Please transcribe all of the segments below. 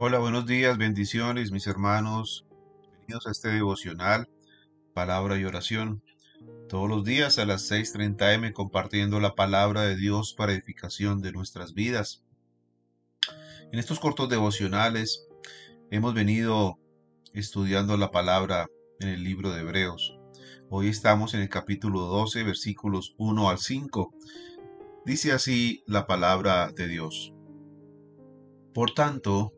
Hola, buenos días, bendiciones, mis hermanos. Bienvenidos a este devocional, palabra y oración. Todos los días a las 6:30 m compartiendo la palabra de Dios para edificación de nuestras vidas. En estos cortos devocionales hemos venido estudiando la palabra en el libro de Hebreos. Hoy estamos en el capítulo 12, versículos 1 al 5. Dice así la palabra de Dios. Por tanto,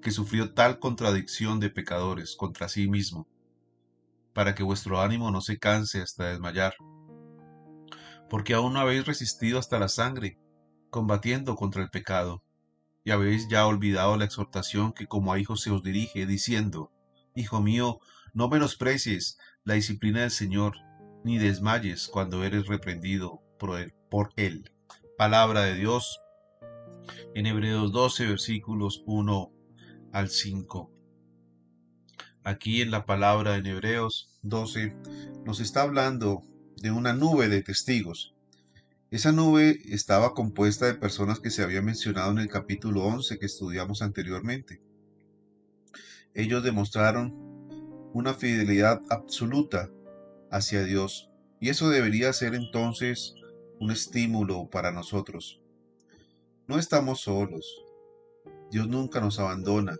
que sufrió tal contradicción de pecadores contra sí mismo, para que vuestro ánimo no se canse hasta desmayar. Porque aún no habéis resistido hasta la sangre, combatiendo contra el pecado, y habéis ya olvidado la exhortación que como a hijos se os dirige, diciendo, Hijo mío, no menosprecies la disciplina del Señor, ni desmayes cuando eres reprendido por él. Palabra de Dios en Hebreos 12, versículos 1 al 5. Aquí en la palabra en Hebreos 12 nos está hablando de una nube de testigos. Esa nube estaba compuesta de personas que se había mencionado en el capítulo 11 que estudiamos anteriormente. Ellos demostraron una fidelidad absoluta hacia Dios y eso debería ser entonces un estímulo para nosotros. No estamos solos, Dios nunca nos abandona.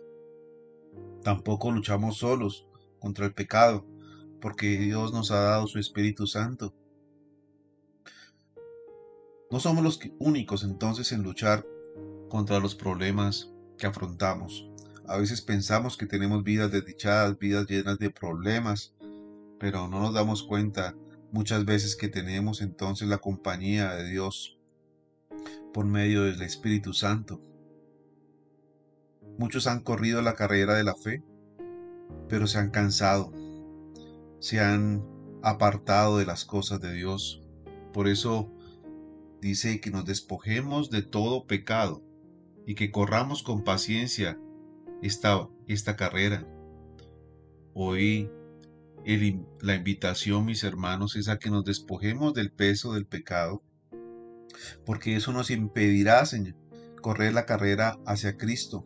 Tampoco luchamos solos contra el pecado, porque Dios nos ha dado su Espíritu Santo. No somos los únicos entonces en luchar contra los problemas que afrontamos. A veces pensamos que tenemos vidas desdichadas, vidas llenas de problemas, pero no nos damos cuenta muchas veces que tenemos entonces la compañía de Dios por medio del Espíritu Santo. Muchos han corrido la carrera de la fe, pero se han cansado, se han apartado de las cosas de Dios. Por eso dice que nos despojemos de todo pecado y que corramos con paciencia esta, esta carrera. Hoy la invitación, mis hermanos, es a que nos despojemos del peso del pecado, porque eso nos impedirá, Señor, correr la carrera hacia Cristo.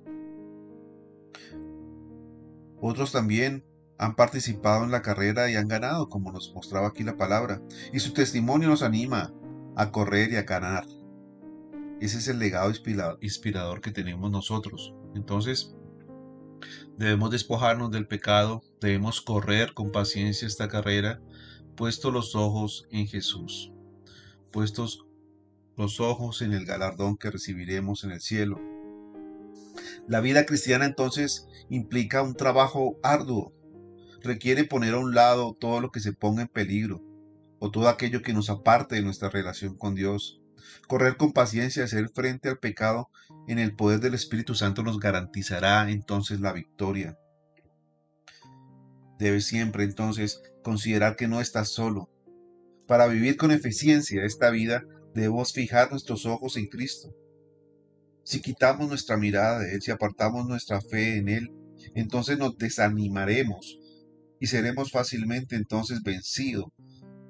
Otros también han participado en la carrera y han ganado, como nos mostraba aquí la palabra. Y su testimonio nos anima a correr y a ganar. Ese es el legado inspirador que tenemos nosotros. Entonces, debemos despojarnos del pecado, debemos correr con paciencia esta carrera, puestos los ojos en Jesús, puestos los ojos en el galardón que recibiremos en el cielo. La vida cristiana entonces implica un trabajo arduo. Requiere poner a un lado todo lo que se ponga en peligro o todo aquello que nos aparte de nuestra relación con Dios. Correr con paciencia, hacer frente al pecado en el poder del Espíritu Santo nos garantizará entonces la victoria. Debes siempre entonces considerar que no estás solo. Para vivir con eficiencia esta vida debemos fijar nuestros ojos en Cristo. Si quitamos nuestra mirada de Él, si apartamos nuestra fe en Él, entonces nos desanimaremos y seremos fácilmente entonces vencidos,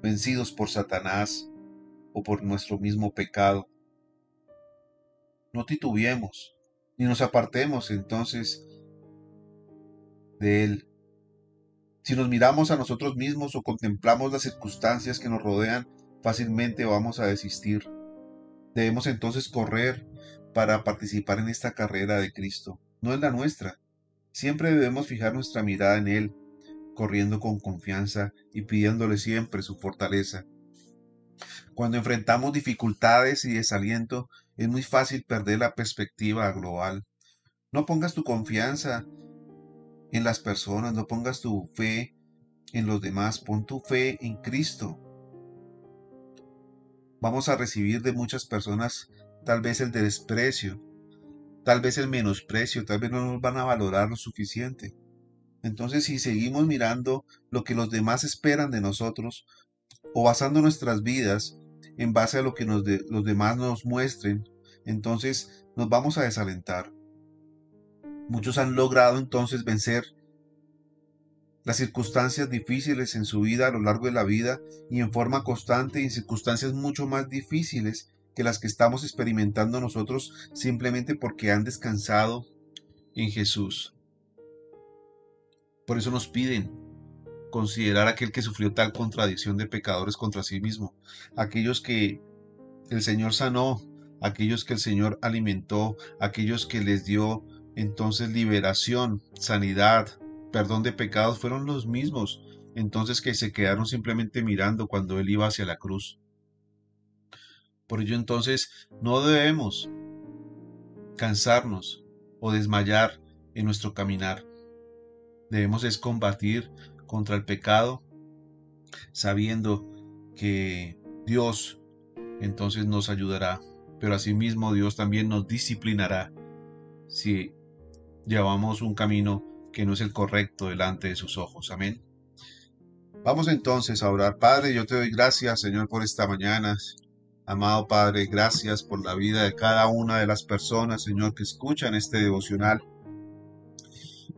vencidos por Satanás o por nuestro mismo pecado. No titubeemos, ni nos apartemos entonces de Él. Si nos miramos a nosotros mismos o contemplamos las circunstancias que nos rodean, fácilmente vamos a desistir. Debemos entonces correr para participar en esta carrera de Cristo. No es la nuestra. Siempre debemos fijar nuestra mirada en Él, corriendo con confianza y pidiéndole siempre su fortaleza. Cuando enfrentamos dificultades y desaliento, es muy fácil perder la perspectiva global. No pongas tu confianza en las personas, no pongas tu fe en los demás, pon tu fe en Cristo. Vamos a recibir de muchas personas tal vez el desprecio, tal vez el menosprecio, tal vez no nos van a valorar lo suficiente. Entonces, si seguimos mirando lo que los demás esperan de nosotros o basando nuestras vidas en base a lo que los demás nos muestren, entonces nos vamos a desalentar. Muchos han logrado entonces vencer las circunstancias difíciles en su vida a lo largo de la vida y en forma constante y en circunstancias mucho más difíciles que las que estamos experimentando nosotros simplemente porque han descansado en Jesús. Por eso nos piden considerar aquel que sufrió tal contradicción de pecadores contra sí mismo, aquellos que el Señor sanó, aquellos que el Señor alimentó, aquellos que les dio entonces liberación, sanidad, perdón de pecados, fueron los mismos, entonces que se quedaron simplemente mirando cuando Él iba hacia la cruz. Por ello entonces no debemos cansarnos o desmayar en nuestro caminar. Debemos es combatir contra el pecado, sabiendo que Dios entonces nos ayudará, pero asimismo Dios también nos disciplinará si llevamos un camino que no es el correcto delante de sus ojos. Amén. Vamos entonces a orar. Padre, yo te doy gracias, Señor, por esta mañana. Amado Padre, gracias por la vida de cada una de las personas, Señor, que escuchan este devocional.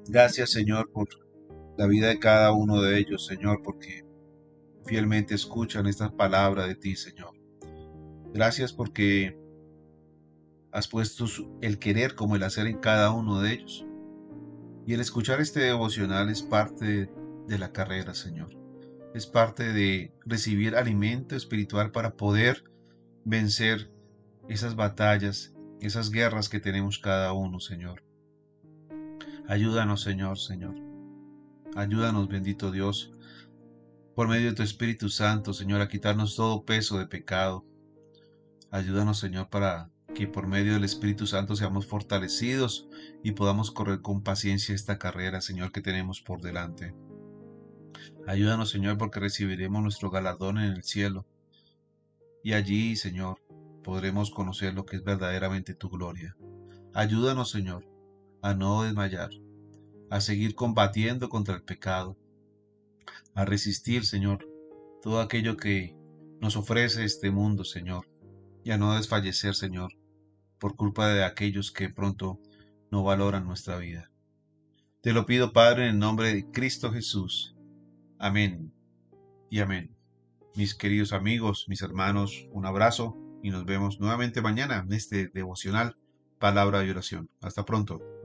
Gracias, Señor, por la vida de cada uno de ellos, Señor, porque fielmente escuchan esta palabra de ti, Señor. Gracias porque has puesto el querer como el hacer en cada uno de ellos. Y el escuchar este devocional es parte de la carrera, Señor. Es parte de recibir alimento espiritual para poder vencer esas batallas, esas guerras que tenemos cada uno, Señor. Ayúdanos, Señor, Señor. Ayúdanos, bendito Dios, por medio de tu Espíritu Santo, Señor, a quitarnos todo peso de pecado. Ayúdanos, Señor, para que por medio del Espíritu Santo seamos fortalecidos y podamos correr con paciencia esta carrera, Señor, que tenemos por delante. Ayúdanos, Señor, porque recibiremos nuestro galardón en el cielo. Y allí, Señor, podremos conocer lo que es verdaderamente tu gloria. Ayúdanos, Señor, a no desmayar, a seguir combatiendo contra el pecado, a resistir, Señor, todo aquello que nos ofrece este mundo, Señor, y a no desfallecer, Señor, por culpa de aquellos que pronto no valoran nuestra vida. Te lo pido, Padre, en el nombre de Cristo Jesús. Amén y amén. Mis queridos amigos, mis hermanos, un abrazo y nos vemos nuevamente mañana en este devocional Palabra y Oración. Hasta pronto.